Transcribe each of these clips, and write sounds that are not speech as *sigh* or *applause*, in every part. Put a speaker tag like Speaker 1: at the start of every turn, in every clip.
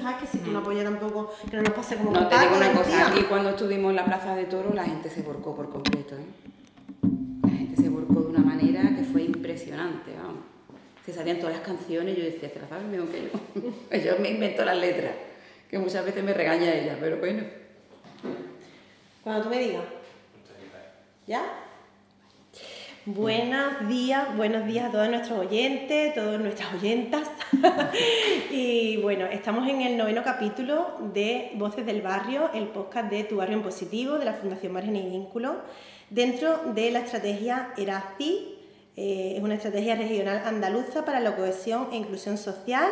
Speaker 1: ¿sabes? Que si tú no apoyas tampoco, que no nos pase como
Speaker 2: No, te digo una cosa, aquí cuando estuvimos en la Plaza de Toro la gente se volcó por completo, ¿eh? La gente se volcó de una manera que fue impresionante, vamos. Se sabían todas las canciones yo decía, se las saben mejor que yo. *laughs* yo me invento las letras, que muchas veces me regaña ella, pero bueno.
Speaker 1: Cuando tú me digas. ¿Ya? Buenos días, buenos días a todos nuestros oyentes, todas nuestras oyentas. *laughs* y bueno, estamos en el noveno capítulo de Voces del Barrio, el podcast de Tu Barrio en Positivo, de la Fundación Margen y Vínculo, dentro de la estrategia ERACI, eh, es una estrategia regional andaluza para la cohesión e inclusión social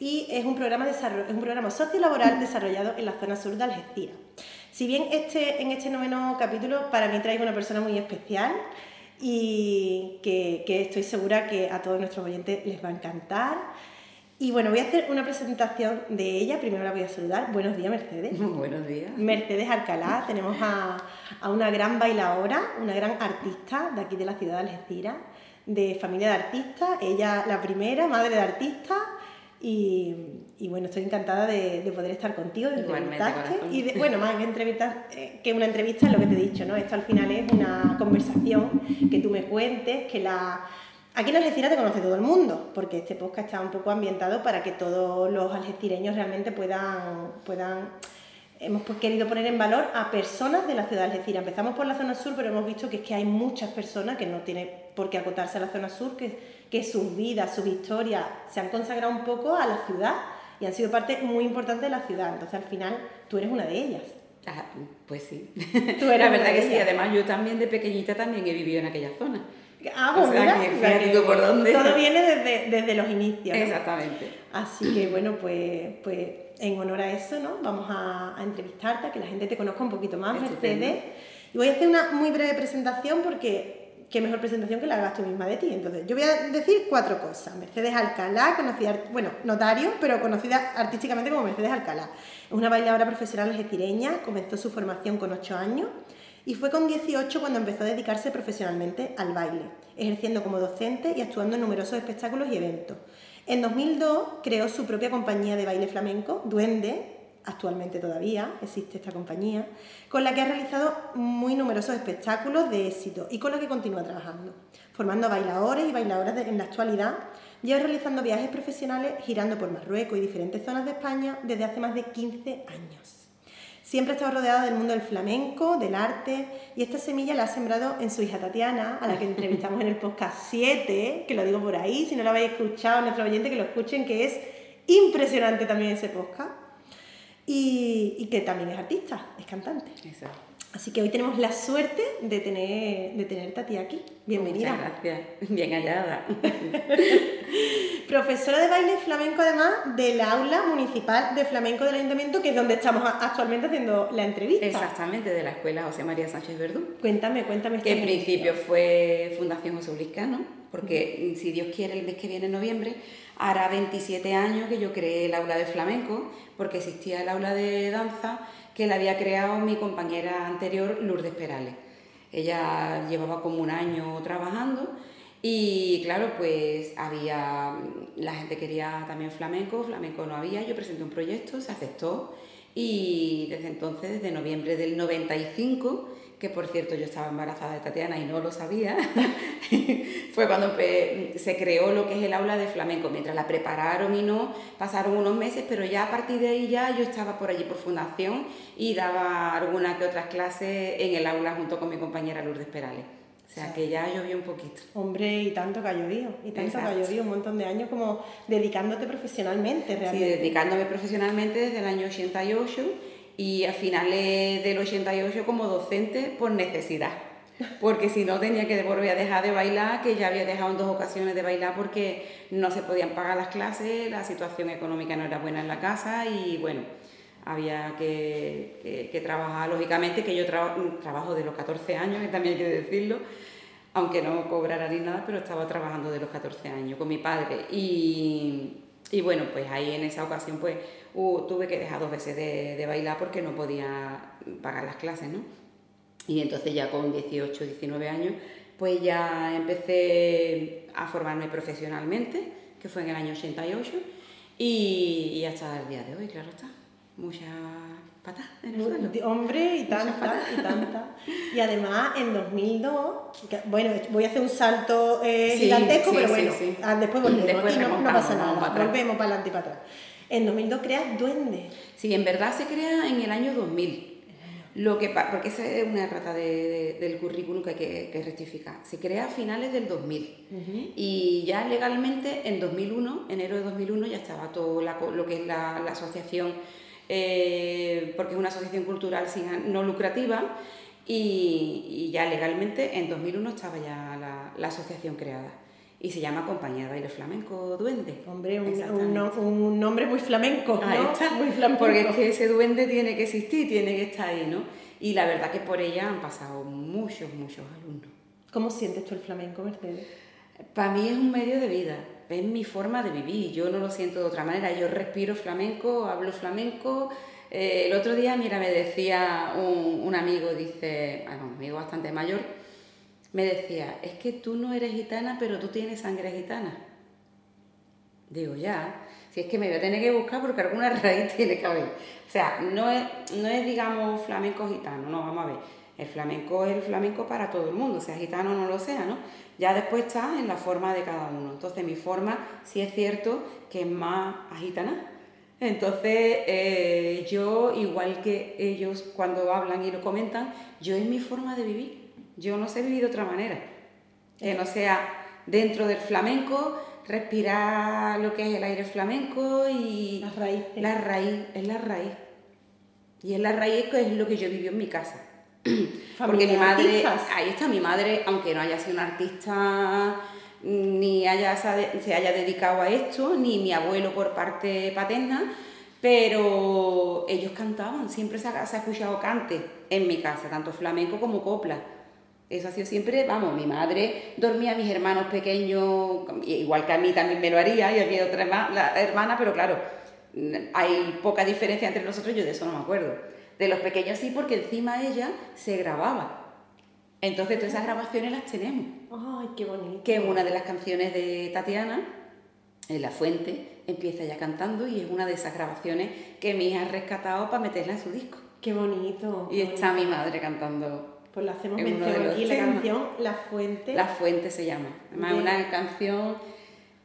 Speaker 1: y es un programa, un sociolaboral desarrollado en la zona sur de Algeciras. Si bien este, en este noveno capítulo para mí traigo una persona muy especial y que, que estoy segura que a todos nuestros oyentes les va a encantar. Y bueno, voy a hacer una presentación de ella. Primero la voy a saludar. Buenos días, Mercedes. *laughs*
Speaker 2: Buenos días.
Speaker 1: Mercedes Alcalá, *laughs* tenemos a, a una gran bailadora, una gran artista de aquí de la ciudad de Algeciras, de familia de artistas, ella la primera, madre de artistas, y, y bueno, estoy encantada de, de poder estar contigo, de entrevistarte, y de, bueno, más que entrevistar, eh, que una entrevista es lo que te he dicho, ¿no? Esto al final es una conversación, que tú me cuentes, que la... Aquí en Algeciras te conoce todo el mundo, porque este podcast está un poco ambientado para que todos los algecireños realmente puedan, puedan hemos pues querido poner en valor a personas de la ciudad de Algeciras. Empezamos por la zona sur, pero hemos visto que es que hay muchas personas que no tienen por qué acotarse a la zona sur, que, que sus vidas, sus historias se han consagrado un poco a la ciudad y han sido parte muy importante de la ciudad. Entonces, al final, tú eres una de ellas.
Speaker 2: Ah, pues sí. *laughs*
Speaker 1: Tú eres
Speaker 2: la verdad que sí, además yo también de pequeñita también he vivido en aquella zona.
Speaker 1: Ah,
Speaker 2: O sea,
Speaker 1: mira,
Speaker 2: que por dónde.
Speaker 1: Todo viene desde, desde los inicios. ¿no?
Speaker 2: Exactamente.
Speaker 1: Así que bueno, pues, pues en honor a eso, ¿no? Vamos a, a entrevistarte, a que la gente te conozca un poquito más. Mercedes. Y voy a hacer una muy breve presentación porque qué mejor presentación que la hagas tú misma de ti. Entonces, yo voy a decir cuatro cosas. Mercedes Alcalá, conocida, bueno, notario, pero conocida artísticamente como Mercedes Alcalá. Es una bailadora profesional algecireña, comenzó su formación con 8 años y fue con 18 cuando empezó a dedicarse profesionalmente al baile, ejerciendo como docente y actuando en numerosos espectáculos y eventos. En 2002 creó su propia compañía de baile flamenco, Duende, actualmente todavía existe esta compañía, con la que ha realizado muy numerosos espectáculos de éxito y con la que continúa trabajando, formando bailadores y bailadoras en la actualidad. Lleva realizando viajes profesionales girando por Marruecos y diferentes zonas de España desde hace más de 15 años. Siempre ha estado rodeada del mundo del flamenco, del arte, y esta semilla la ha sembrado en su hija Tatiana, a la que entrevistamos en el podcast 7, que lo digo por ahí, si no lo habéis escuchado, nuestro oyente que lo escuchen, que es impresionante también ese podcast, y, y que también es artista, es cantante.
Speaker 2: Eso.
Speaker 1: Así que hoy tenemos la suerte de, tener, de tenerte a ti aquí. Bienvenida.
Speaker 2: Muchas gracias. Bien hallada. *laughs*
Speaker 1: Profesora de baile flamenco, además, del aula municipal de flamenco del ayuntamiento, que es donde estamos actualmente haciendo la entrevista.
Speaker 2: Exactamente, de la escuela José María Sánchez Verdú.
Speaker 1: Cuéntame, cuéntame.
Speaker 2: Que en
Speaker 1: este
Speaker 2: principio fue Fundación José Obliscano, porque si Dios quiere, el mes que viene, en noviembre, hará 27 años que yo creé el aula de flamenco, porque existía el aula de danza que la había creado mi compañera anterior, Lourdes Perales. Ella llevaba como un año trabajando y claro, pues había, la gente quería también flamenco, flamenco no había, yo presenté un proyecto, se aceptó y desde entonces, desde noviembre del 95, que por cierto yo estaba embarazada de Tatiana y no lo sabía, *laughs* fue cuando empe- se creó lo que es el aula de flamenco. Mientras la prepararon y no, pasaron unos meses, pero ya a partir de ahí ya yo estaba por allí por fundación y daba algunas que otras clases en el aula junto con mi compañera Lourdes Perales. O sea que ya llovió un poquito.
Speaker 1: Hombre, y tanto que ha llovido, y tanto que ha
Speaker 2: Exacto.
Speaker 1: llovido, un montón de años como dedicándote profesionalmente
Speaker 2: Sí,
Speaker 1: realmente.
Speaker 2: dedicándome profesionalmente desde el año 88 y a finales del 88 como docente por necesidad. Porque si no tenía que volver a dejar de bailar, que ya había dejado en dos ocasiones de bailar porque no se podían pagar las clases, la situación económica no era buena en la casa y bueno, había que, que- trabajar, lógicamente, que yo traba- trabajo de los 14 años, que también hay que decirlo, aunque no cobrara ni nada, pero estaba trabajando de los 14 años con mi padre. Y, y bueno, pues ahí en esa ocasión pues tuve que dejar dos veces de, de bailar porque no podía pagar las clases, ¿no? Y entonces ya con 18, 19 años, pues ya empecé a formarme profesionalmente, que fue en el año 88. Y, y hasta el día de hoy, claro está. Muchas patas en el suelo.
Speaker 1: Hombre, y tanta, y tanta. *laughs* Y además, en 2002, que- bueno, voy a hacer un salto eh,
Speaker 2: Sí,
Speaker 1: gigantesco,
Speaker 2: sí,
Speaker 1: pero bueno,
Speaker 2: sí.
Speaker 1: ah, después volvemos,
Speaker 2: Después
Speaker 1: aquí no, pasa nada,
Speaker 2: para
Speaker 1: volvemos para adelante y para atrás. En 2002 creas Duende.
Speaker 2: Sí, en verdad se crea en el año 2000. Lo que porque esa es una errata de- de- del currículum que hay que, que rectificar. Se crea a finales del 2000. Y ya legalmente en 2001, enero de 2001, ya estaba todo la lo que es la, la asociación, eh, porque es una asociación cultural sin, no lucrativa, y, y ya legalmente en 2001 estaba ya la, la asociación creada. Y se llama Compañía de Baile Flamenco Duende.
Speaker 1: Hombre, un, un, un nombre muy flamenco,
Speaker 2: está.
Speaker 1: Muy flamenco.
Speaker 2: Porque es que ese duende tiene que existir, tiene que estar ahí, ¿no? Y la verdad que por ella han pasado muchos, muchos alumnos.
Speaker 1: ¿Cómo sientes tú el flamenco, Mercedes?
Speaker 2: Para mí es un medio de vida, es mi forma de vivir, yo no lo siento de otra manera, yo respiro flamenco, hablo flamenco. Eh, el otro día, mira, me decía un, un amigo, dice, bueno, un amigo bastante mayor, me decía, es que tú no eres gitana, pero tú tienes sangre gitana. Digo, ya, si es que me voy a tener que buscar porque alguna *laughs* raíz tiene que haber. O sea, no es, no es digamos, flamenco gitano, no, vamos a ver. El flamenco es el flamenco para todo el mundo, sea gitano o no lo sea, ¿no? Ya después está en la forma de cada uno. Entonces, mi forma sí es cierto que es más agitana. Entonces, eh, yo, igual que ellos cuando hablan y lo comentan, yo es mi forma de vivir. Yo no sé vivir de otra manera. Que no sea dentro del flamenco, respirar lo que es el aire flamenco y...
Speaker 1: La raíz.
Speaker 2: La raíz, es la raíz. Y es la raíz que es lo que yo viví en mi casa. *clears throat* Porque mi madre,
Speaker 1: artistas.
Speaker 2: ahí está mi madre, aunque no haya sido una artista ni haya, se haya dedicado a esto, ni mi abuelo por parte paterna, pero ellos cantaban, siempre se ha, se ha escuchado cante en mi casa, tanto flamenco como copla. Eso ha sido siempre, vamos, mi madre dormía a mis hermanos pequeños, igual que a mí también me lo haría, y había otra hermana, pero claro, hay poca diferencia entre nosotros, yo de eso no me acuerdo. De los pequeños sí, porque encima ella se grababa. Entonces todas esas grabaciones las tenemos.
Speaker 1: Ay, qué bonito.
Speaker 2: Que es una de las canciones de Tatiana, en La Fuente, empieza ya cantando y es una de esas grabaciones que mi hija ha rescatado para meterla en su disco.
Speaker 1: Qué bonito.
Speaker 2: Y está mi madre cantando
Speaker 1: Pues la hacemos
Speaker 2: de
Speaker 1: mención aquí, la
Speaker 2: temas.
Speaker 1: canción La Fuente.
Speaker 2: La Fuente se llama. Además, es
Speaker 1: Bien.
Speaker 2: una canción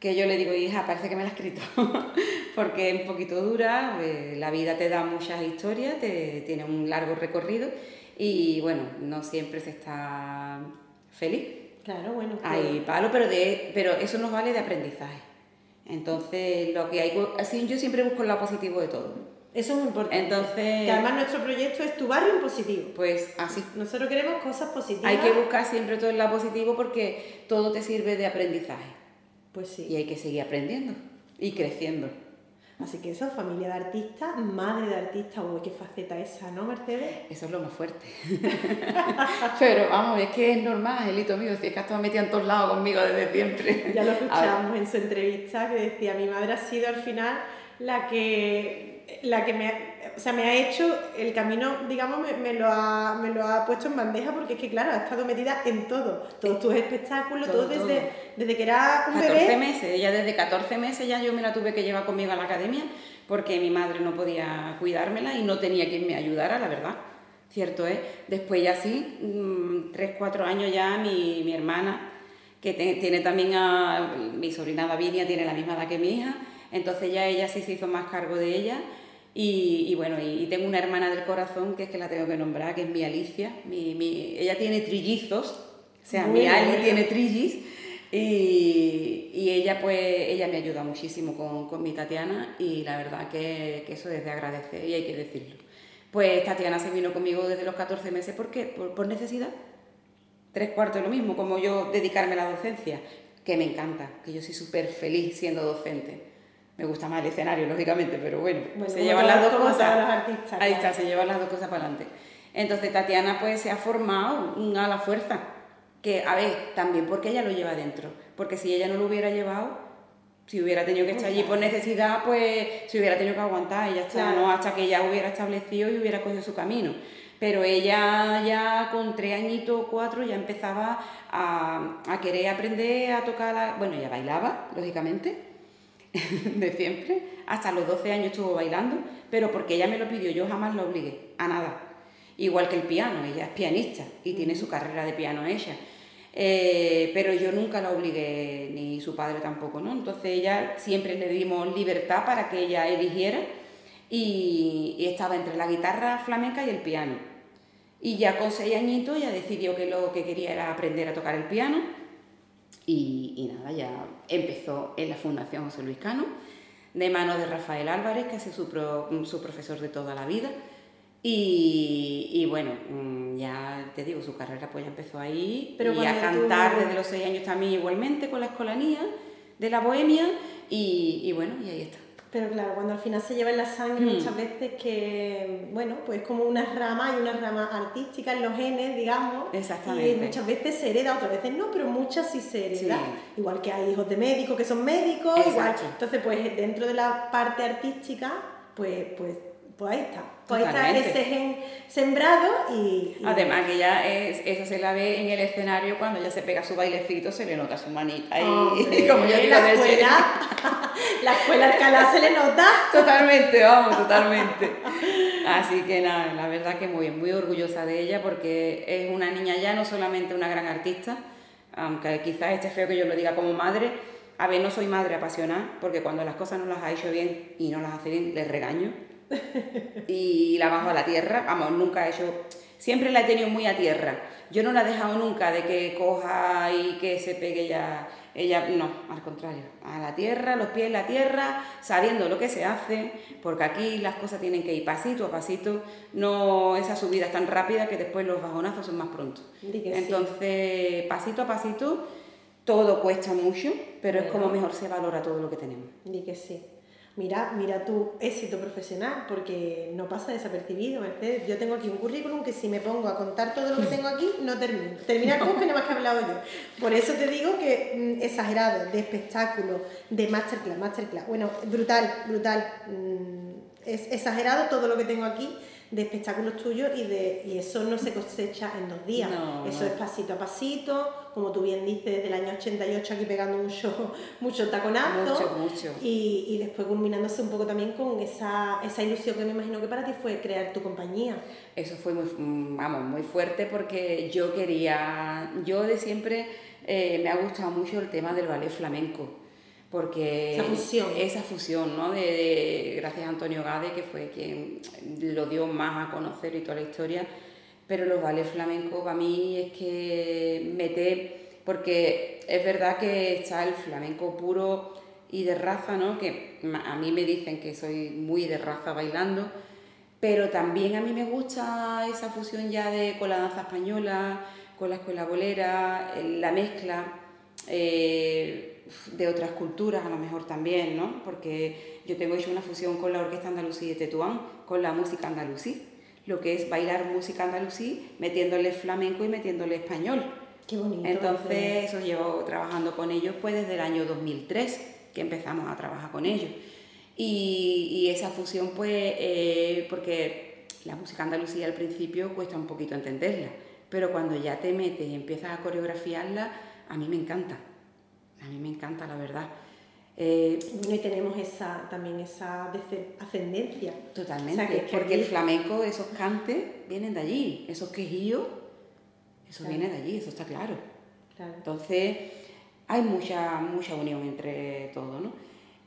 Speaker 2: que yo le digo, hija, parece que me la has escrito, *laughs* porque es un poquito dura, eh, la vida te da muchas historias, te, tiene un largo recorrido y bueno, no siempre se está feliz.
Speaker 1: Claro, bueno.
Speaker 2: Hay palo, pero, de, pero eso nos vale de aprendizaje. Entonces, lo que hay, así yo siempre busco el lado positivo de todo.
Speaker 1: Eso es muy importante.
Speaker 2: Entonces-
Speaker 1: Que además nuestro proyecto es tu barrio en positivo.
Speaker 2: Pues así.
Speaker 1: Nosotros queremos cosas positivas.
Speaker 2: Hay que buscar siempre todo el lado positivo porque todo te sirve de aprendizaje.
Speaker 1: Pues sí.
Speaker 2: Y hay que seguir aprendiendo y creciendo.
Speaker 1: Así que eso, familia de artistas, madre de artistas, uy, qué faceta esa, ¿no, Mercedes?
Speaker 2: Eso es lo más fuerte. *laughs* Pero vamos, es que es normal, Angelito mío, es que has estado metido en todos lados conmigo desde siempre.
Speaker 1: Ya lo *laughs* escuchamos en su entrevista que decía, mi madre ha sido al final la que, la que me, ha, o sea, me ha hecho el camino, digamos, me, me lo ha, me lo ha puesto en bandeja porque es que, claro, ha estado metida en todo, todos tus espectáculos, todo,
Speaker 2: Todo,
Speaker 1: desde,
Speaker 2: todo.
Speaker 1: desde que era un
Speaker 2: 14
Speaker 1: bebé.
Speaker 2: meses, ella desde 14 meses ya yo me la tuve que llevar conmigo a la academia porque mi madre no podía cuidármela y no tenía quien me ayudara, la verdad. Cierto es. Después ya sí, 3, 4 años ya mi, mi hermana, que te- tiene también a mi sobrina Davinia, tiene la misma edad que mi hija, entonces ya ella sí se hizo más cargo de ella. Y, y bueno, y, y tengo una hermana del corazón que es que la tengo que nombrar, que es mi Alicia. Mi, mi- ella tiene trillizos, o sea, mi Ali
Speaker 1: bueno.
Speaker 2: tiene trillis y, y ella pues ella me ayuda muchísimo con, con mi Tatiana y la verdad que, que eso es de agradecer y hay que decirlo. Pues Tatiana se vino conmigo desde los 14 meses ¿por qué? Por, por necesidad. Tres cuartos de lo mismo, como yo dedicarme a la docencia, que me encanta, que yo soy súper feliz siendo docente. Me gusta más el escenario, lógicamente, pero bueno,
Speaker 1: Bueno,
Speaker 2: se llevan las dos cosas.
Speaker 1: todos los artistas,
Speaker 2: Ahí
Speaker 1: claro.
Speaker 2: está, se llevan las dos cosas para adelante. Entonces Tatiana pues se ha formado a la fuerza, que a ver, también porque ella lo lleva dentro, porque si ella no lo hubiera llevado, si hubiera tenido que estar allí por necesidad, pues se hubiera tenido que aguantar y ya está,
Speaker 1: Claro.
Speaker 2: ¿no? hasta que ella hubiera establecido y hubiera cogido su camino. Pero ella ya con tres añitos, cuatro, ya empezaba a, a querer aprender a tocar la... Bueno, ella bailaba, lógicamente, *laughs* de siempre. Hasta los 12 años estuvo bailando, pero porque ella me lo pidió, yo jamás la obligué a nada. Igual que el piano, ella es pianista y tiene su carrera de piano ella. Eh, pero yo nunca la obligué, ni su padre tampoco, ¿no? Entonces ella siempre le dimos libertad para que ella eligiera y, estaba entre la guitarra flamenca y el piano. Y ya con seis añitos ya decidió que lo que quería era aprender a tocar el piano y, nada, ya empezó en la Fundación José Luis Cano, de manos de Rafael Álvarez, que es su, su profesor de toda la vida. Y, bueno, mm, ya te digo, su carrera pues ya empezó ahí Pero y a cantar desde los seis años también igualmente con la escolanía de la Bohemia y, bueno, y ahí está.
Speaker 1: Pero claro, cuando al final se lleva en la sangre mm. muchas veces que, bueno, pues como una rama y una rama artística en los genes, digamos.
Speaker 2: Exactamente.
Speaker 1: Y muchas veces se hereda, otras veces no, pero muchas sí se hereda. Igual que hay hijos de médicos que son médicos, igual. Entonces, pues dentro de la parte artística, pues, pues pues ahí está. Pues ahí está ese gen sembrado y,
Speaker 2: Además que ya es, eso se la ve en el escenario cuando ya se pega su bailecito, se le nota su manita ahí. *laughs*
Speaker 1: como yo digo, la escuela, *laughs* la escuela Alcalá se le nota.
Speaker 2: Totalmente, vamos, totalmente. Así que nada, la verdad que muy, muy orgullosa de ella porque es una niña ya, no solamente una gran artista, aunque quizás esté feo que yo lo diga como madre, a ver, no soy madre apasionada, porque cuando las cosas no las ha hecho bien y no las hace bien, les regaño *laughs* y la bajo a la tierra. Vamos, nunca he hecho, siempre la he tenido muy a tierra. Yo no la he dejado nunca de que coja y que se pegue ya. Ella, no, al contrario, a la tierra, los pies en la tierra, sabiendo lo que se hace, porque aquí las cosas tienen que ir pasito a pasito, no esa subida es tan rápida que después los bajonazos son más pronto. Entonces, pasito a pasito, todo cuesta mucho, pero es como mejor se valora todo lo que tenemos.
Speaker 1: Di que sí mira, mira tu éxito profesional, porque no pasa desapercibido, Mercedes. Yo tengo aquí un currículum que si me pongo a contar todo lo que tengo aquí, no termino. Termina el que nada más que he hablado yo. Por eso te digo que mm, exagerado, de espectáculo, de masterclass, masterclass. Bueno, brutal, brutal. Mm, es exagerado todo lo que tengo aquí de espectáculos tuyos y, de, y eso no se cosecha en dos días. eso es pasito a pasito, como tú bien dices, desde el año 88 aquí pegando mucho, mucho taconazo.
Speaker 2: Mucho, mucho.
Speaker 1: Y, y, después culminándose un poco también con esa, esa ilusión que me imagino que para ti fue crear tu compañía.
Speaker 2: Eso fue muy, vamos, muy fuerte porque yo quería, yo de siempre eh, me ha gustado mucho el tema del ballet flamenco porque
Speaker 1: esa fusión,
Speaker 2: esa fusión ¿no? de, gracias a Antonio Gade, que fue quien lo dio más a conocer y toda la historia, pero los ballets flamencos para mí es que mete, porque es verdad que está el flamenco puro y de raza, ¿no? que a mí me dicen que soy muy de raza bailando, pero también a mí me gusta esa fusión ya de con la danza española, con la escuela bolera, la mezcla. Eh, de otras culturas a lo mejor también, ¿no? Porque yo tengo hecho una fusión con la Orquesta Andalusí de Tetuán, con la música andalusí, lo que es bailar música andalusí metiéndole flamenco y metiéndole español.
Speaker 1: Qué bonito.
Speaker 2: Entonces, eso llevo trabajando con ellos pues desde el año 2003 que empezamos a trabajar con ellos. Y, esa fusión pues, eh, porque la música andalusí al principio cuesta un poquito entenderla, pero cuando ya te metes y empiezas a coreografiarla, a mí me encanta a mí me encanta, la verdad.
Speaker 1: Eh, bueno, y tenemos esa, también esa ascendencia.
Speaker 2: Totalmente, porque el flamenco, esos cantes, vienen de allí, esos quejíos, eso viene de allí, eso está claro. Entonces, hay mucha, mucha unión entre todo, ¿no?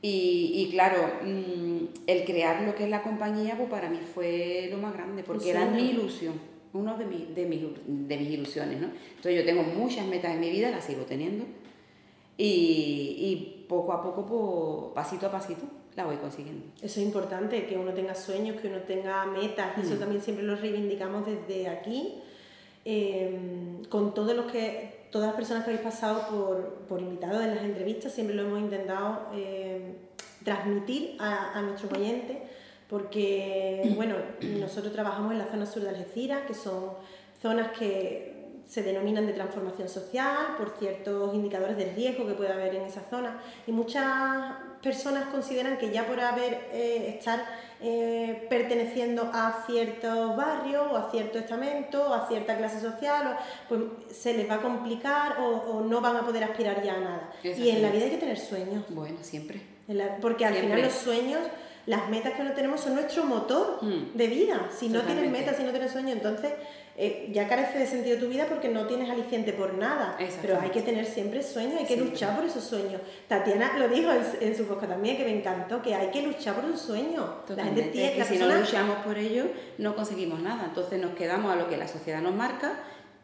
Speaker 2: Y, claro, mm, el crear lo que es la compañía, pues para mí fue lo más grande, porque era mi ilusión, una de, de, mis, de mis ilusiones, ¿no? Entonces yo tengo muchas metas en mi vida, las sigo teniendo, y, poco a poco, pasito a pasito, la voy consiguiendo.
Speaker 1: Eso es importante, que uno tenga sueños, que uno tenga metas, eso mm. también siempre lo reivindicamos desde aquí, em, con todos los que, todas las personas que habéis pasado por, por invitados en las entrevistas, siempre lo hemos intentado em, transmitir a, a nuestros oyentes, porque, *clears throat* bueno, nosotros trabajamos en la zona sur de Algeciras, que son zonas que se denominan de transformación social por ciertos indicadores de riesgo que puede haber en esa zona. Y muchas personas consideran que ya por haber eh, estar eh, perteneciendo a ciertos barrios o a cierto estamento o a cierta clase social pues se les va a complicar o, no van a poder aspirar ya a nada. Y en la vida hay que tener sueños.
Speaker 2: Bueno siempre.
Speaker 1: Porque al final los sueños, las metas que no tenemos son nuestro motor mm. de vida. Si no tienes metas, si no tienes sueños, entonces eh, ya carece de sentido tu vida porque no tienes aliciente por nada. Pero hay que tener siempre sueños, hay que luchar por esos sueños. Tatiana lo dijo en, su podcast también, que me encantó, que hay que luchar por un sueño.
Speaker 2: La gente tiene, que si no luchamos por ello, no conseguimos nada. Entonces nos quedamos a lo que la sociedad nos marca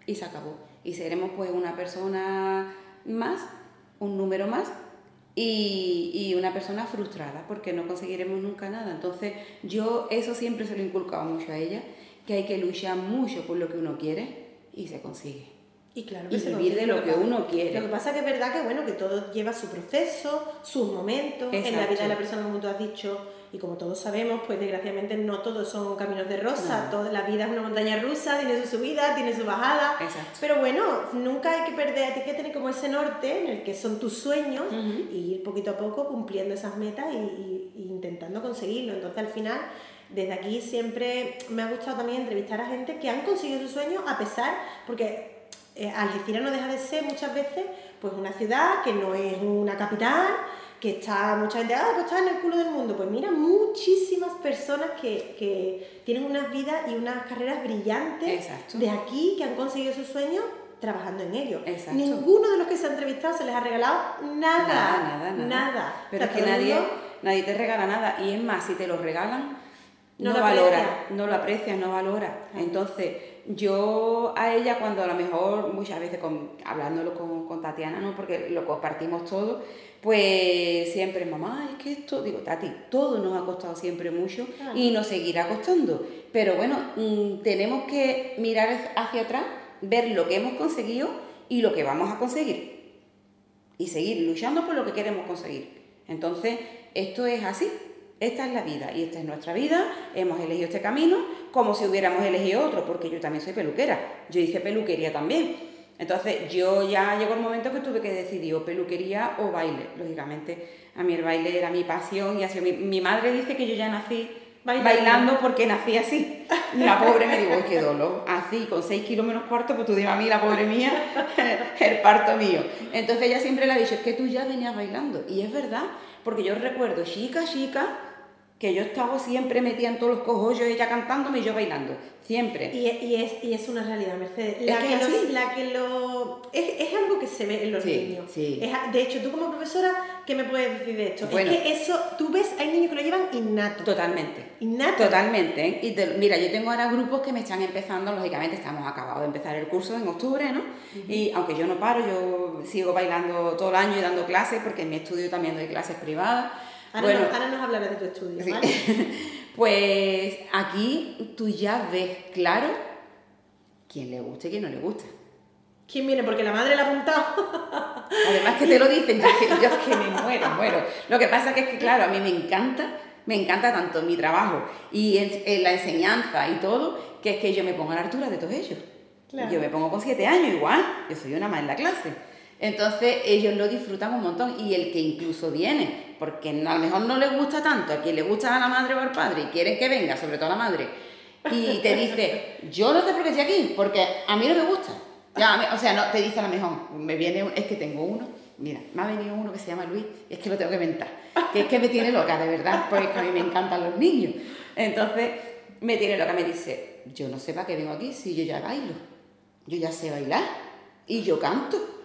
Speaker 2: y se acabó. Y seremos pues una persona más, un número más y, y, una persona frustrada porque no conseguiremos nunca nada. Entonces yo eso siempre se lo he inculcado mucho a ella que hay que luchar mucho por lo que uno quiere y se consigue.
Speaker 1: Y claro
Speaker 2: que se vivir de lo que uno quiere.
Speaker 1: Lo que pasa que es verdad que bueno, que todo lleva su proceso, sus momentos, en la vida de la persona como tú has dicho, y como todos sabemos, pues desgraciadamente no todos son caminos de rosa, toda la vida es una montaña rusa, tiene su subida, tiene su bajada. Pero bueno, nunca hay que perder, hay que tener como ese norte en el que son tus sueños y ir poquito a poco cumpliendo esas metas y, y intentando conseguirlo. Entonces al final desde aquí siempre me ha gustado también entrevistar a gente que han conseguido sus sueños a pesar, porque eh, Algeciras no deja de ser muchas veces pues una ciudad que no es una capital, que está mucha gente, ah, pues está en el culo del mundo. Pues mira, muchísimas personas que, que tienen unas vidas y unas carreras brillantes de aquí que han conseguido sus sueños trabajando en ello. Ninguno de los que se han entrevistado se les ha regalado nada. Nada, nada. nada.
Speaker 2: Pero es que nadie, nadie te regala nada. Y es más, si te lo regalan, no, lo valora, no lo aprecia, no valora. Entonces, yo a ella cuando a lo mejor muchas veces con, hablándolo con, con, Tatiana, ¿no? porque lo compartimos todo, pues siempre, mamá, es que esto, digo, Tati, todo nos ha costado siempre mucho y nos seguirá costando. Pero bueno, mm, tenemos que mirar hacia atrás, ver lo que hemos conseguido y lo que vamos a conseguir. Y seguir luchando por lo que queremos conseguir. Entonces, esto es así. Esta es la vida y esta es nuestra vida, hemos elegido este camino como si hubiéramos elegido otro, porque yo también soy peluquera, yo hice peluquería también. Entonces yo ya llegó el momento que tuve que decidir o peluquería o baile. Lógicamente a mí el baile era mi pasión y así mi, madre dice que yo ya nací bailando. porque nací así. La pobre me dijo, qué dolor, así, con 6 kilos menos cuarto, pues tú dices a mí, la pobre mía, *laughs* el parto mío. Entonces ella siempre le ha dicho, es que tú ya venías bailando. Y es verdad, porque yo recuerdo, chica, chica, que yo estaba siempre metida en todos los cojollos, ella cantándome y yo bailando, siempre.
Speaker 1: Y, y, es, y es una realidad, Mercedes. La, que, lo, la que lo... Es, es, algo que se ve en los niños. Sí. de hecho, tú como profesora, ¿qué me puedes decir de esto? es que eso, tú ves, hay niños que lo llevan innato.
Speaker 2: Totalmente.
Speaker 1: Innato.
Speaker 2: Totalmente. Y mira, yo tengo ahora grupos que me están empezando, lógicamente estamos acabados de empezar el curso en octubre, ¿no? Y aunque yo no paro, yo sigo bailando todo el año y dando clases, porque en mi estudio también doy clases privadas.
Speaker 1: Ahora, nos, hablarás de tu estudio, ¿vale? *laughs*
Speaker 2: pues aquí tú ya ves claro quién le gusta y quién no le gusta.
Speaker 1: ¿Quién viene? Porque la madre la ha apuntado. *laughs*
Speaker 2: Además que te lo dicen, yo, yo es que me muero, muero. Lo que pasa que es que, claro, a mí me encanta, me encanta tanto mi trabajo y la enseñanza y todo, que es que yo me pongo a la altura de todos ellos. Yo me pongo con siete años igual, yo soy una más en la clase. Entonces ellos lo disfrutan un montón y el que incluso viene, porque a lo mejor no les gusta tanto, a quien le gusta a la madre o al padre y quieren que venga, sobre todo a la madre, y te dice, yo no sé por qué estoy aquí, porque a mí no me gusta. Ya, o sea, no, te dice a lo mejor, me viene, es que tengo uno, mira, me ha venido uno que se llama Luis, y es que lo tengo que mentar, que es que me tiene loca, de verdad, porque a mí me encantan los niños. Entonces, me tiene loca, me dice, yo no sé para qué vengo aquí si yo ya bailo, yo ya sé bailar y yo canto.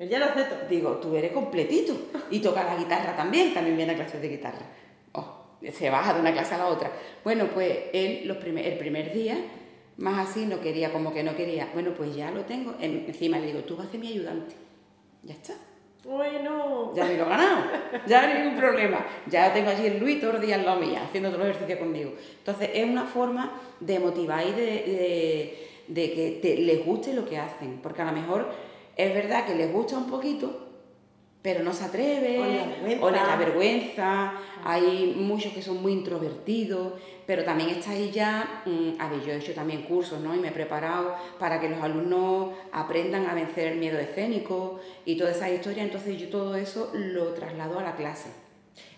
Speaker 1: Él ya lo acepto.
Speaker 2: Digo, tú eres completito. Y toca la guitarra también, también viene a clases de guitarra. Oh, se baja de una clase a la otra. Bueno, pues él los primer, el primer día, más así, no quería, como que no quería. Bueno, pues ya lo tengo. Encima le digo, tú vas a ser mi ayudante. Ya está.
Speaker 1: Bueno.
Speaker 2: Ya me lo he ganado. Ya no hay ningún problema. Ya tengo allí el Luis todos los días en la mía, haciendo todo el ejercicio conmigo. Entonces, es una forma de motivar y de, de, que te, les guste lo que hacen. Porque a lo mejor es verdad que les gusta un poquito, pero no se atreve, o les da vergüenza, hay muchos que son muy introvertidos, pero también está ahí ya, mm, a ver, yo he hecho también cursos, ¿no? Y me he preparado para que los alumnos aprendan a vencer el miedo escénico y toda esa historia, entonces yo todo eso lo traslado a la clase.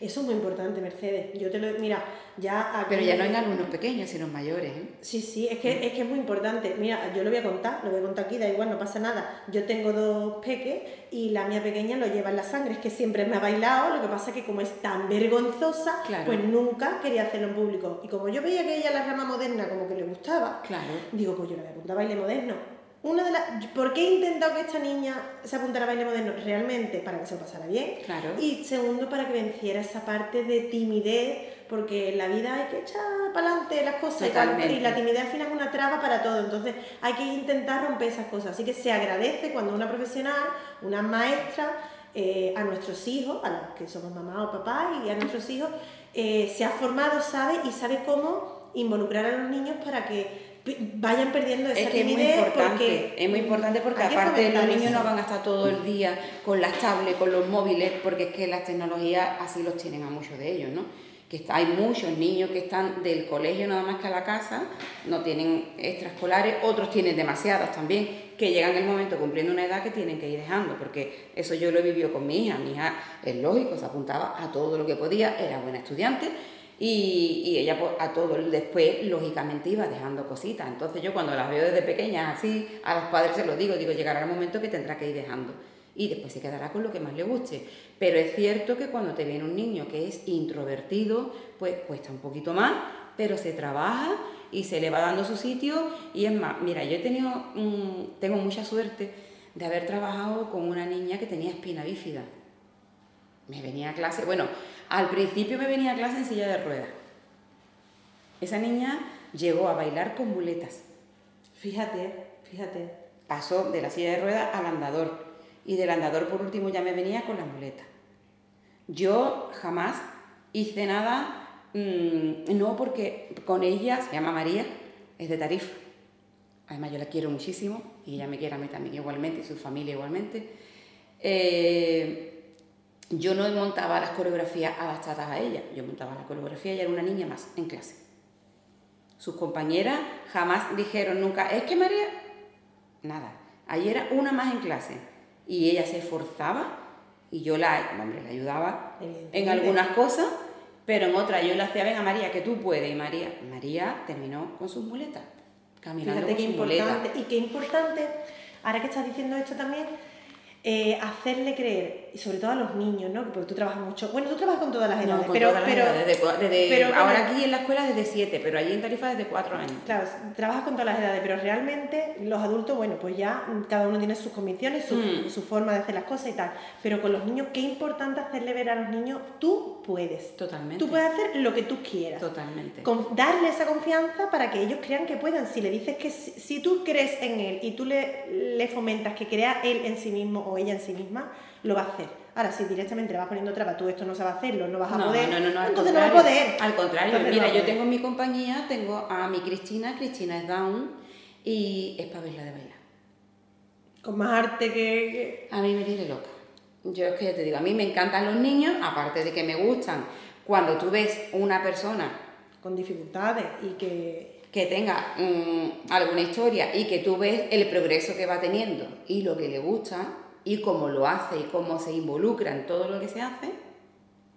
Speaker 1: Eso es muy importante, Mercedes. Yo te lo mira, ya aquí-
Speaker 2: Pero ya no en alumnos pequeños, sino mayores. ¿eh?
Speaker 1: Sí, sí, es que, es que es muy importante. Mira, yo lo voy a contar, lo voy a contar aquí, da igual, no pasa nada. Yo tengo dos peques y la mía pequeña lo lleva en la sangre, es que siempre me ha bailado, lo que pasa es que como es tan vergonzosa,
Speaker 2: Claro.
Speaker 1: pues nunca quería hacerlo en público. Y como yo veía que ella la rama moderna como que le gustaba,
Speaker 2: Claro.
Speaker 1: digo, pues yo la voy a apuntar a baile moderno. Una de las, ¿Por qué he intentado que esta niña se apuntara a baile moderno? Realmente para que se lo pasara bien.
Speaker 2: Claro.
Speaker 1: Y segundo, para que venciera esa parte de timidez, porque en la vida hay que echar para adelante las cosas
Speaker 2: Totalmente.
Speaker 1: y la timidez al final es una traba para todo. Entonces hay que intentar romper esas cosas. Así que se agradece cuando una profesional, una maestra, eh, a nuestros hijos, a los que somos mamá o papá y a nuestros hijos, eh, se ha formado, sabe y sabe cómo involucrar a los niños para que vayan perdiendo esa
Speaker 2: Es que es muy importante,
Speaker 1: porque
Speaker 2: es muy importante porque
Speaker 1: hay que
Speaker 2: aparte los niños
Speaker 1: eso.
Speaker 2: no van a estar todo el día con las tablets, con los móviles, porque es que las tecnologías así los tienen a muchos de ellos, ¿no? Que está- hay muchos niños que están del colegio nada más que a la casa, no tienen extraescolares, otros tienen demasiadas también, que llegan el momento cumpliendo una edad que tienen que ir dejando, porque eso yo lo he vivido con mi hija, mi hija es lógico, se apuntaba a todo lo que podía, era buena estudiante, y, ella pues, a todo después, lógicamente, iba dejando cositas. Entonces yo cuando las veo desde pequeñas así, a los padres se lo digo, digo, llegará el momento que tendrá que ir dejando. Y después se quedará con lo que más le guste. Pero es cierto que cuando te viene un niño que es introvertido, pues cuesta un poquito más, pero se trabaja y se le va dando su sitio. Y es más, mira, yo he tenido, mm, tengo mucha suerte de haber trabajado con una niña que tenía espina bífida. Me venía a clase, bueno, al principio me venía a clase en silla de ruedas. Esa niña llegó a bailar con muletas.
Speaker 1: Fíjate, fíjate.
Speaker 2: Pasó de la silla de ruedas al andador. Y del andador por último ya me venía con las muletas. Yo jamás hice nada, mm, no porque con ella, se llama María, es de Tarifa. Además yo la quiero muchísimo y ella me quiere a mí también igualmente y su familia igualmente. Eh, yo no montaba las coreografías adaptadas a ella, yo montaba la coreografía y era una niña más en clase. Sus compañeras jamás dijeron nunca, es que María, nada, ahí era una más en clase. Y ella se esforzaba y yo la, hombre, la ayudaba en algunas cosas, pero en otras yo le hacía, venga María, que tú puedes y María, María terminó con sus muletas, caminando
Speaker 1: Fíjate
Speaker 2: con
Speaker 1: qué
Speaker 2: sus muletas.
Speaker 1: Y qué importante, ahora que estás diciendo esto también, eh, hacerle creer, y sobre todo a los niños, ¿no? Porque tú trabajas mucho. Bueno, tú trabajas con todas las edades,
Speaker 2: No, con
Speaker 1: pero,
Speaker 2: todas las
Speaker 1: pero,
Speaker 2: edades, desde desde-
Speaker 1: pero
Speaker 2: ahora aquí en la escuela desde 7, pero allí en Tarifa desde 4 años.
Speaker 1: Claro, trabajas con todas las edades, pero realmente los adultos, bueno, pues ya cada uno tiene sus convicciones, su,
Speaker 2: Mm.
Speaker 1: su forma de hacer las cosas y tal. Pero con los niños, qué importante hacerle ver a los niños, tú puedes.
Speaker 2: Totalmente.
Speaker 1: Tú puedes hacer lo que tú quieras.
Speaker 2: Totalmente.
Speaker 1: Con- darle esa confianza para que ellos crean que puedan. Si le dices que si, si tú crees en él y tú le, le fomentas que crea él en sí mismo o ella en sí misma, lo va a hacer. Ahora, si directamente le vas poniendo traba, tú esto no sabes hacerlo, no vas a
Speaker 2: No,
Speaker 1: poder,
Speaker 2: no, no,
Speaker 1: entonces no va a poder.
Speaker 2: Al contrario,
Speaker 1: Entonces
Speaker 2: mira, yo tengo en mi compañía, tengo a mi Cristina, Cristina es down y es para verla de bailar.
Speaker 1: Con más arte que...
Speaker 2: A mí me tiene loca. Yo es que ya te digo, a mí me encantan los niños, aparte de que me gustan. Cuando tú ves una persona
Speaker 1: con dificultades y que...
Speaker 2: que tenga mm, alguna historia y que tú ves el progreso que va teniendo y lo que le gusta y cómo lo hace y cómo se involucra en todo lo que se hace,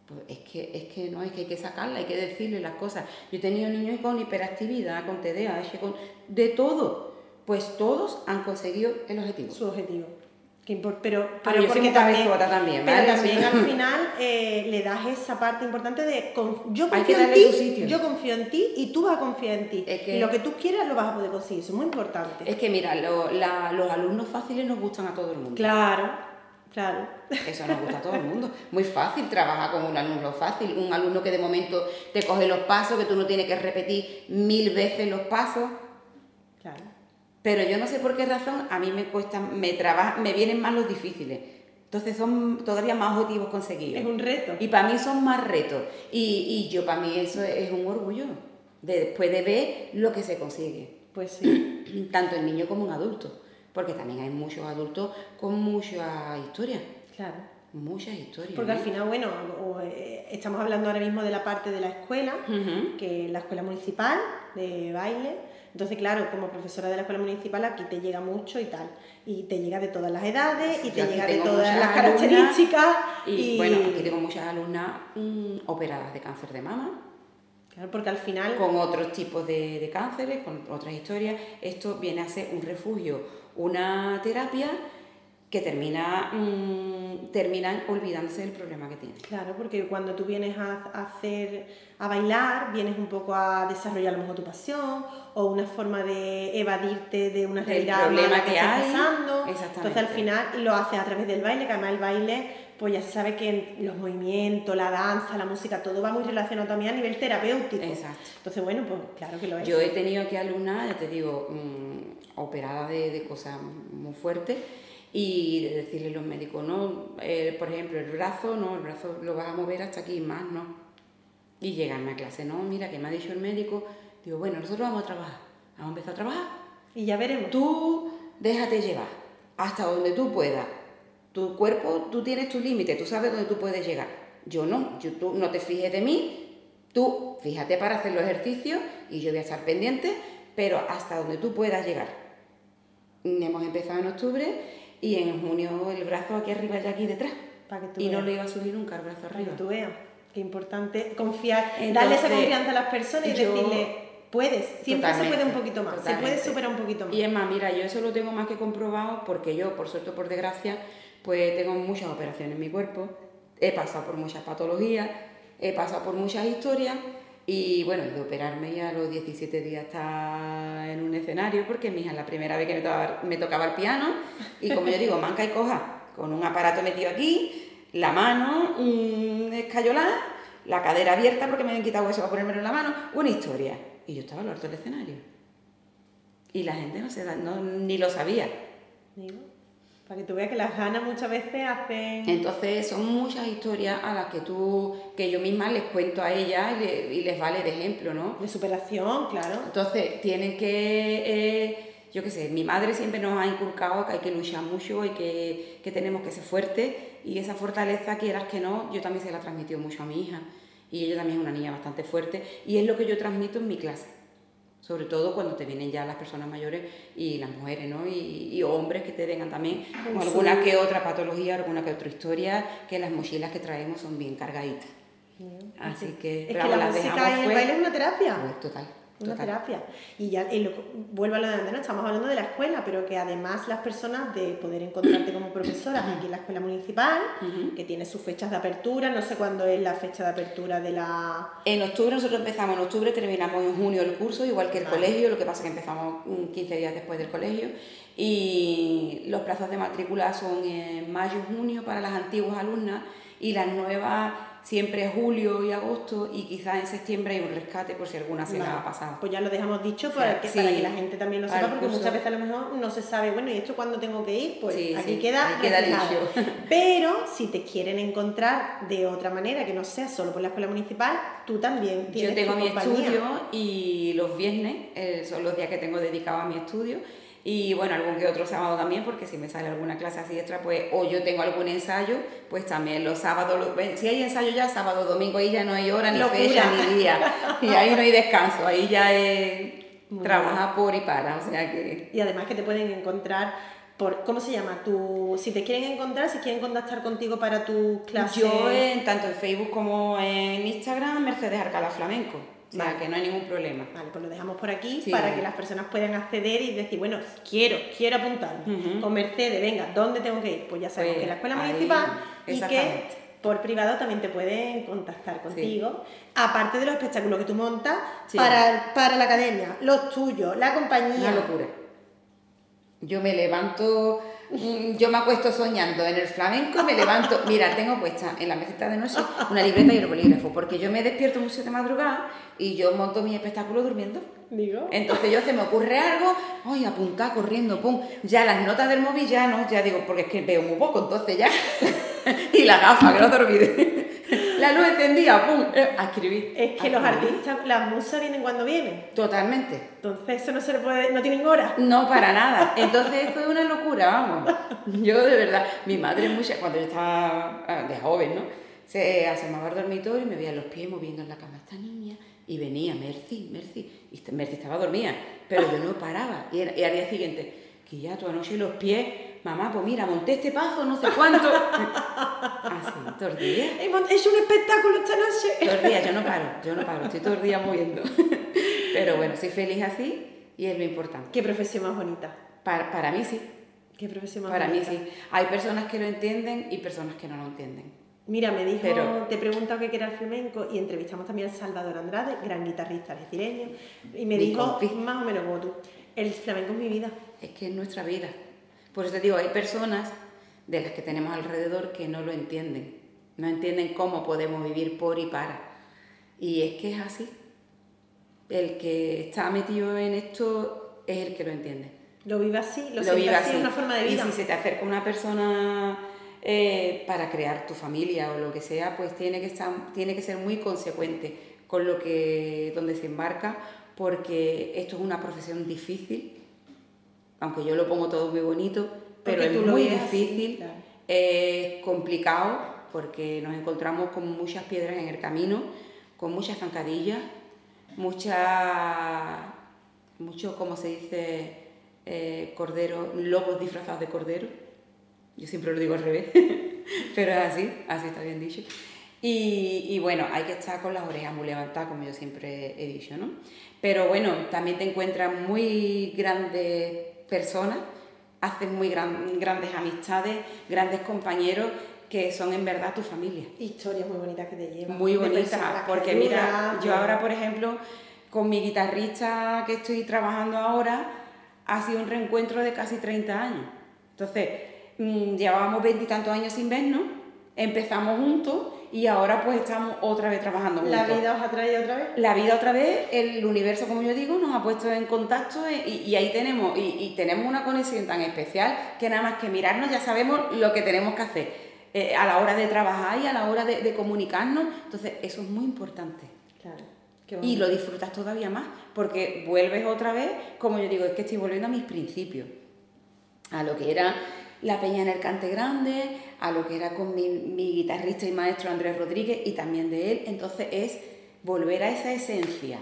Speaker 2: pues es que, es que no, es que hay que sacarla, hay que decirle las cosas. Yo he tenido niños con hiperactividad, con TDAH, con de todo. Pues todos han conseguido el objetivo.
Speaker 1: su objetivo. Que impor- pero,
Speaker 2: Ah,
Speaker 1: pero
Speaker 2: yo
Speaker 1: porque también,
Speaker 2: también,
Speaker 1: pero
Speaker 2: ¿vale?
Speaker 1: también
Speaker 2: Sí.
Speaker 1: al final eh, le das esa parte importante de con- yo confío en ti, yo confío en ti y tú vas a confiar en ti.
Speaker 2: Es que-
Speaker 1: Y lo que tú quieras lo vas a poder conseguir, eso es muy importante.
Speaker 2: Es que mira, lo- la- los alumnos fáciles nos gustan a todo el mundo.
Speaker 1: Claro, claro.
Speaker 2: Eso nos gusta a todo el mundo. Muy fácil trabajar con un alumno fácil, un alumno que de momento te coge los pasos, que tú no tienes que repetir mil veces los pasos.
Speaker 1: Claro.
Speaker 2: Pero yo no sé por qué razón a mí me cuestan, me traba- me vienen más los difíciles. Entonces son todavía más objetivos conseguidos.
Speaker 1: Es un reto.
Speaker 2: Y para mí son más retos. Y, y yo para mí eso es un orgullo. De, después de ver lo que se consigue.
Speaker 1: Pues sí. *clears throat*
Speaker 2: Tanto en niño como en adulto. Porque también hay muchos adultos con mucha historia.
Speaker 1: Claro.
Speaker 2: muchas historias.
Speaker 1: Porque al final, bueno, o, eh, estamos hablando ahora mismo de la parte de la escuela,
Speaker 2: Ujú.
Speaker 1: que es la escuela municipal de baile. Entonces, claro, como profesora de la escuela municipal aquí te llega mucho y tal. Y te llega de todas las edades y te llega de todas las características.
Speaker 2: Y, bueno, aquí tengo muchas alumnas mm, operadas de cáncer de mama,
Speaker 1: Claro, porque al final...
Speaker 2: con otros tipos de, de cánceres, con otras historias. Esto viene a ser un refugio, una terapia que termina, mm, terminan olvidándose del problema que tienen.
Speaker 1: Claro, porque cuando tú vienes a, a hacer, a bailar, vienes un poco a desarrollar a lo mejor tu pasión o una forma de evadirte de una realidad mala que,
Speaker 2: que
Speaker 1: está
Speaker 2: hay.
Speaker 1: pasando.
Speaker 2: Exactamente.
Speaker 1: Entonces al final lo haces a través del baile, que además el baile, pues ya se sabe que los movimientos, la danza, la música, todo va muy relacionado también a nivel terapéutico.
Speaker 2: Exacto.
Speaker 1: Entonces, bueno, pues claro que lo es.
Speaker 2: Yo he tenido aquí alumnas, ya te digo, mm, operadas de, de cosas muy fuertes y de decirle a los médicos, no, eh, por ejemplo, el brazo, no, el brazo lo vas a mover hasta aquí, más no. Y llegan a clase, no, mira, que me ha dicho el médico, digo, bueno, nosotros vamos a trabajar, vamos a empezar a trabajar.
Speaker 1: Y ya veremos.
Speaker 2: Tú déjate llevar hasta donde tú puedas. Tu cuerpo, tú tienes tu límite, tú sabes dónde tú puedes llegar. Yo no, yo, tú no te fijes de mí, tú fíjate para hacer los ejercicios y yo voy a estar pendiente, pero hasta donde tú puedas llegar. Hemos empezado en octubre y en junio el brazo aquí arriba y aquí detrás.
Speaker 1: Para que tú
Speaker 2: Y no le iba a subir nunca el brazo
Speaker 1: Para que
Speaker 2: arriba.
Speaker 1: tú veas. Qué importante confiar, darle esa confianza a las personas y
Speaker 2: yo-
Speaker 1: decirle, puedes, siempre se puede un poquito más, se puede superar un poquito más.
Speaker 2: Y es más, mira, yo eso lo tengo más que comprobado porque yo, por suerte o por desgracia, pues tengo muchas operaciones en mi cuerpo, he pasado por muchas patologías, he pasado por muchas historias y bueno, de operarme ya a los 17 días está en un escenario porque mi hija la primera vez que me tocaba, el piano y como yo digo, manca y coja, con un aparato metido aquí, la mano mm, escayolada, la cadera abierta porque me habían quitado eso para ponérmelo en la mano, una historia. Y yo estaba al alto del escenario. Y la gente no se da, no, ni lo sabía.
Speaker 1: Para que tú veas que las ganas muchas veces hacen...
Speaker 2: Entonces son muchas historias a las que tú, que yo misma les cuento a ellas y, le- y les vale de ejemplo, ¿no?
Speaker 1: De superación, claro.
Speaker 2: Entonces tienen que, eh, yo qué sé, mi madre siempre nos ha inculcado que hay que luchar mucho y que, que tenemos que ser fuertes y esa fortaleza, quieras que no, yo también se la transmitió mucho a mi hija y ella también es una niña bastante fuerte y es lo que yo transmito en mi clase. Sobre todo cuando te vienen ya las personas mayores y las mujeres, ¿no? Y, y hombres que te vengan también con alguna que otra patología, alguna que otra historia, que las mochilas que traemos son bien cargaditas. Así que,
Speaker 1: Es
Speaker 2: pero
Speaker 1: que la música y el baile es una terapia.
Speaker 2: Pues, total,
Speaker 1: Una
Speaker 2: total.
Speaker 1: terapia. Y ya y lo- vuelvo a lo de antes, no estamos hablando de la escuela, pero que además las personas de poder encontrarte como profesoras aquí en la escuela municipal, que tiene sus fechas de apertura, no sé cuándo es la fecha de apertura de la...
Speaker 2: En octubre nosotros empezamos en octubre, terminamos en junio el curso, igual que el
Speaker 1: Vale.
Speaker 2: colegio, lo que pasa es que empezamos mm, 15 días después del colegio. Y los plazos de matrícula son en mayo, junio para las antiguas alumnas y las nuevas siempre julio y agosto y quizás en septiembre hay un rescate por si alguna se la
Speaker 1: Vale,
Speaker 2: ha pasado.
Speaker 1: Pues ya lo dejamos dicho para, que,
Speaker 2: Sí.
Speaker 1: para que la gente también lo sepa, porque
Speaker 2: curso.
Speaker 1: muchas veces a lo mejor no se sabe, bueno, ¿y esto cuándo tengo que ir? Pues
Speaker 2: Sí,
Speaker 1: aquí
Speaker 2: sí,
Speaker 1: queda,
Speaker 2: queda dicho. *laughs*
Speaker 1: Pero si te quieren encontrar de otra manera, que no sea solo por la escuela municipal, tú también tienes
Speaker 2: Yo tengo
Speaker 1: tu
Speaker 2: mi
Speaker 1: compañía.
Speaker 2: estudio y los viernes eh, son los días que tengo dedicados a mi estudio. Y bueno, algún que otro sábado también, porque si me sale alguna clase así extra, pues, o yo tengo algún ensayo, pues también los sábados, los- si hay ensayo ya, sábado, domingo, ahí ya no hay hora, ni
Speaker 1: Locura.
Speaker 2: fecha, ni día. Y ahí no hay descanso, ahí ya es
Speaker 1: Muy
Speaker 2: trabajar por y para, o sea que...
Speaker 1: Y además que te pueden encontrar por, ¿cómo se llama? Tu, si te quieren encontrar, si quieren contactar contigo para tu clase.
Speaker 2: Yo en, tanto en Facebook como en Instagram, Mercedes Arcala Flamenco, o sea
Speaker 1: Vale.
Speaker 2: que no hay ningún problema.
Speaker 1: Vale, pues lo dejamos por aquí
Speaker 2: Sí.
Speaker 1: para que las personas puedan acceder y decir, bueno, quiero, quiero apuntarme. Con Mercedes, venga, ¿dónde tengo que ir? Pues ya sabemos
Speaker 2: Pues,
Speaker 1: que la escuela
Speaker 2: ahí,
Speaker 1: municipal y que por privado también te pueden contactar contigo. Aparte de los espectáculos que tú montas
Speaker 2: Sí.
Speaker 1: para, para la academia, los tuyos, la compañía.
Speaker 2: Una locura. Yo me levanto, yo me acuesto soñando en el flamenco, me levanto, mira, tengo puesta en la mesita de noche una libreta y el bolígrafo, porque yo me despierto mucho de madrugada y yo monto mi espectáculo durmiendo.
Speaker 1: Digo.
Speaker 2: Entonces yo se me ocurre algo, ay, apuntar corriendo, pum, ya las notas del móvil ya no, ya digo, porque es que veo muy poco, entonces ya, *laughs* y la gafa, que no te olvides. La luz encendida, ¡pum! A escribir.
Speaker 1: Es que
Speaker 2: a
Speaker 1: los
Speaker 2: escribir.
Speaker 1: artistas, las musas vienen cuando vienen.
Speaker 2: Totalmente.
Speaker 1: Entonces eso no se le puede, no tienen hora.
Speaker 2: No, para *laughs* nada. Entonces fue una locura, vamos. Yo de verdad, mi madre mucha, cuando yo estaba ah, de joven, ¿no? Se asomaba al dormitorio y me veía los pies moviendo en la cama esta niña y venía Mercy, Mercy, y Mercy estaba dormida, pero yo no paraba. Y, era- y al día siguiente, que ya tu anoche los pies, mamá, pues mira, monté este paso, no sé cuánto. *laughs* Así, todos los días.
Speaker 1: Hemos hecho un espectáculo esta noche.
Speaker 2: Todos los días, yo no paro, yo no paro, estoy todo el día moviendo. *laughs* Pero bueno, soy feliz así y es lo importante.
Speaker 1: Qué profesión más bonita.
Speaker 2: Para, para mí sí,
Speaker 1: Qué profesión más
Speaker 2: para mí
Speaker 1: bonita.
Speaker 2: sí. Hay personas que lo entienden y personas que no lo entienden.
Speaker 1: Mira, me dijo,
Speaker 2: Pero-
Speaker 1: te he preguntado qué era el flamenco y entrevistamos también a Salvador Andrade, gran guitarrista algecireño, y me
Speaker 2: Mi
Speaker 1: dijo,
Speaker 2: compi.
Speaker 1: más o menos como tú, el flamenco es mi vida.
Speaker 2: Es que es nuestra vida. Por eso te digo, hay personas de las que tenemos alrededor que no lo entienden. No entienden cómo podemos vivir por y para. Y es que es así. El que está metido en esto es el que lo entiende.
Speaker 1: Lo vive así, lo,
Speaker 2: lo vive
Speaker 1: así,
Speaker 2: así.
Speaker 1: es una forma de vida.
Speaker 2: Y si se te acerca una persona eh, para crear tu familia o lo que sea, pues tiene que, estar, tiene que ser muy consecuente con lo que donde se embarca, porque esto es una profesión difícil, aunque yo lo pongo todo muy bonito, pero
Speaker 1: Porque
Speaker 2: es muy difícil,
Speaker 1: claro.
Speaker 2: es complicado, porque nos encontramos con muchas piedras en el camino, con muchas zancadillas, muchas, mucho, como se dice, eh, cordero, lobos disfrazados de cordero. Yo siempre lo digo al revés, *laughs* pero es así, así está bien dicho. Y, y bueno, hay que estar con las orejas muy levantadas, como yo siempre he dicho, ¿no? Pero bueno, también te encuentras muy grandes personas, haces muy gran- grandes amistades, grandes compañeros que son en verdad tu familia.
Speaker 1: Historias muy bonitas que te llevan.
Speaker 2: Muy
Speaker 1: de
Speaker 2: bonita,
Speaker 1: personas que
Speaker 2: porque mira, yo
Speaker 1: de-
Speaker 2: ahora, por ejemplo, con mi guitarrista que estoy trabajando ahora, ha sido un reencuentro de casi 30 años. Entonces, mm, llevábamos veintitantos años sin vernos, empezamos juntos y ahora pues estamos otra vez trabajando juntos.
Speaker 1: La vida os ha traído otra vez.
Speaker 2: La vida otra vez, el universo, como yo digo, nos ha puesto en contacto y, y ahí tenemos, y, y tenemos una conexión tan especial que nada más que mirarnos ya sabemos lo que tenemos que hacer eh, a la hora de trabajar y a la hora de, de comunicarnos. Entonces, eso es muy importante.
Speaker 1: Claro.
Speaker 2: Y lo disfrutas todavía más, porque vuelves otra vez, como yo digo, es que estoy volviendo a mis principios, a lo que era la peña en el Cante Grande, a lo que era con mi, mi guitarrista y maestro Andrés Rodríguez y también de él, entonces es volver a esa esencia,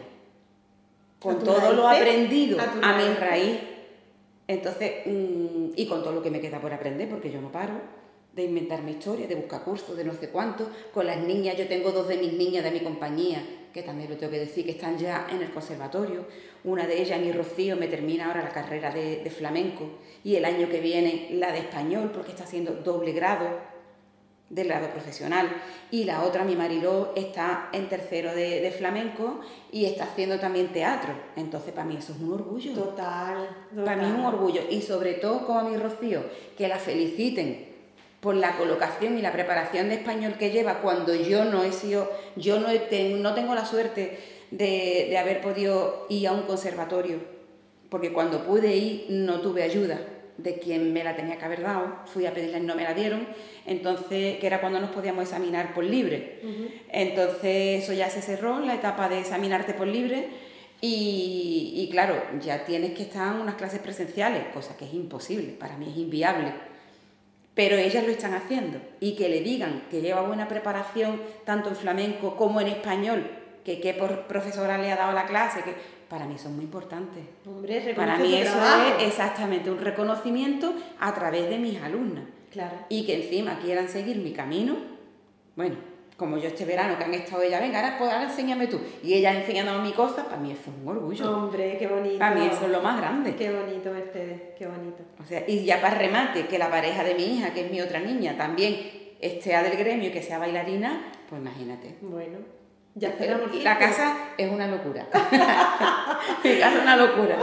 Speaker 2: con todo lo
Speaker 1: raíces,
Speaker 2: aprendido,
Speaker 1: a
Speaker 2: mi raíz, entonces, mm, y con todo lo que me queda por aprender, porque yo no paro de inventar mi historia, de buscar cursos, de no sé cuánto. Con las niñas, yo tengo dos de mis niñas de mi compañía, que también lo tengo que decir, que están ya en el conservatorio. Una de ellas, mi Rocío, me termina ahora la carrera de, de flamenco y el año que viene la de español, porque está haciendo doble grado del grado profesional. Y la otra, mi Mariló, está en tercero de, de flamenco y está haciendo también teatro. Entonces, para mí eso es un orgullo.
Speaker 1: Total, total.
Speaker 2: Para mí es un orgullo y sobre todo como a mi Rocío, que la feliciten por la colocación y la preparación de español que lleva cuando yo no he sido, yo no, he no tengo la suerte de, de haber podido ir a un conservatorio, porque cuando pude ir no tuve ayuda de quien me la tenía que haber dado, fui a pedirla y no me la dieron, entonces, que era cuando nos podíamos examinar por libre. Entonces eso ya se cerró, la etapa de examinarte por libre, y, y claro, ya tienes que estar en unas clases presenciales, cosa que es imposible, para mí es inviable. Pero ellas lo están haciendo y que le digan que lleva buena preparación tanto en flamenco como en español, que qué por- profesora le ha dado la clase, que para mí es muy importante.
Speaker 1: Hombre,
Speaker 2: Para mí eso
Speaker 1: trabajo.
Speaker 2: es exactamente un reconocimiento a través de mis alumnas.
Speaker 1: Claro.
Speaker 2: Y que encima quieran seguir mi camino, bueno, como yo este verano que han estado ellas, venga, ahora, pues, ahora enséñame tú. Y ellas enseñándome mi cosa, para mí eso es un orgullo.
Speaker 1: Hombre, qué bonito.
Speaker 2: Para mí eso es lo más grande.
Speaker 1: Qué bonito, Mercedes.
Speaker 2: O sea, y ya para remate, que la pareja de mi hija, que es mi otra niña, también esté del gremio y que sea bailarina, pues imagínate.
Speaker 1: Bueno, ya
Speaker 2: Pero la casa es una locura. *laughs* mi casa es una locura.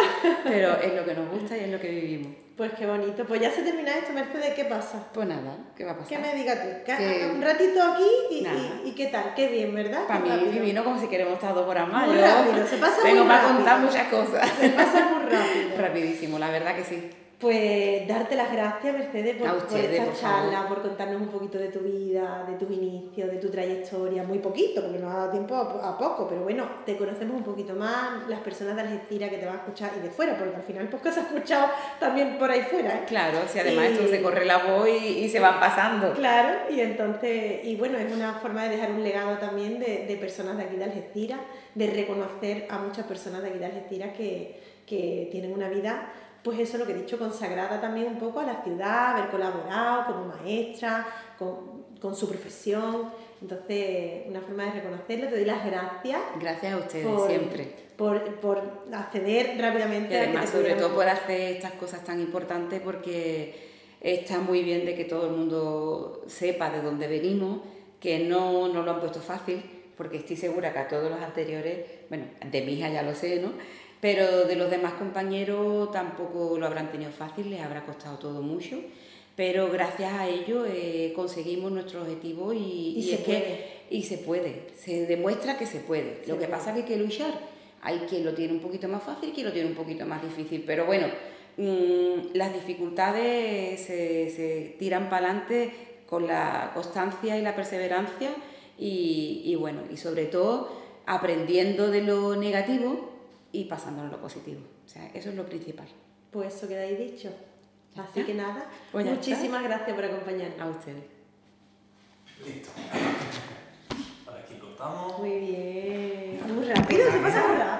Speaker 2: Pero es lo que nos gusta y es lo que vivimos.
Speaker 1: Pues qué bonito. Pues ya se termina esto, Mercedes, ¿qué pasa?
Speaker 2: Pues nada, ¿qué va a
Speaker 1: ¿Qué
Speaker 2: pasar?
Speaker 1: me digas tú? ¿Qué-
Speaker 2: Que-
Speaker 1: Un ratito aquí y,
Speaker 2: Nada.
Speaker 1: y, y qué tal, qué bien, ¿verdad?
Speaker 2: Para
Speaker 1: Qué
Speaker 2: mí
Speaker 1: rápido.
Speaker 2: divino como si queremos estar dos horas más.
Speaker 1: Muy rápido, se pasa
Speaker 2: Tengo
Speaker 1: muy
Speaker 2: para contar muchas cosas.
Speaker 1: Se pasa muy rápido. *laughs*
Speaker 2: Rapidísimo, la verdad que sí.
Speaker 1: Pues darte las gracias, Mercedes, por, por esta
Speaker 2: por
Speaker 1: charla, por contarnos un poquito de tu vida, de tus inicios, de tu trayectoria. Muy poquito, porque nos ha dado tiempo a, a poco, pero bueno, te conocemos un poquito más, las personas de Algeciras que te van a escuchar y de fuera, porque al final podcast *laughs* se ha escuchado también por ahí fuera. ¿eh?
Speaker 2: Claro, si además
Speaker 1: Y-
Speaker 2: esto se corre la voz y, y se van pasando.
Speaker 1: Claro, y entonces, y bueno, es una forma de dejar un legado también de, de personas de aquí de Algeciras, de reconocer a muchas personas de aquí de Algeciras que, que tienen una vida, pues eso lo que he dicho, consagrada también un poco a la ciudad, haber colaborado como maestra, con, con su profesión. Entonces, una forma de reconocerlo, te doy las gracias
Speaker 2: Gracias a ustedes,
Speaker 1: por,
Speaker 2: siempre.
Speaker 1: por, por acceder rápidamente
Speaker 2: Y
Speaker 1: a que
Speaker 2: además,
Speaker 1: te
Speaker 2: sobre todo por hacer estas cosas tan importantes porque está muy bien de que todo el mundo sepa de dónde venimos, que no nos lo han puesto fácil, porque estoy segura que a todos los anteriores, bueno, de mi hija ya lo sé, ¿no? Pero de los demás compañeros tampoco lo habrán tenido fácil, les habrá costado todo mucho. Pero gracias a ello eh, conseguimos nuestro objetivo y,
Speaker 1: Y se
Speaker 2: es
Speaker 1: puede.
Speaker 2: que y se puede, se demuestra que se puede.
Speaker 1: Se
Speaker 2: lo que
Speaker 1: puede.
Speaker 2: pasa es que hay que luchar. Hay quien lo tiene un poquito más fácil, quien lo tiene un poquito más difícil. Pero bueno, mm, las dificultades se, se tiran para adelante con la constancia y la perseverancia y, y bueno, y sobre todo aprendiendo de lo negativo y pasándolo a lo positivo. O sea, eso es lo principal.
Speaker 1: Pues eso queda ahí dicho. Así que nada,
Speaker 2: Pues
Speaker 1: muchísimas gracias por acompañarnos.
Speaker 2: A ustedes.
Speaker 3: Listo. Por aquí cortamos.
Speaker 1: Muy bien. Muy rápido, se pasa muy rápido.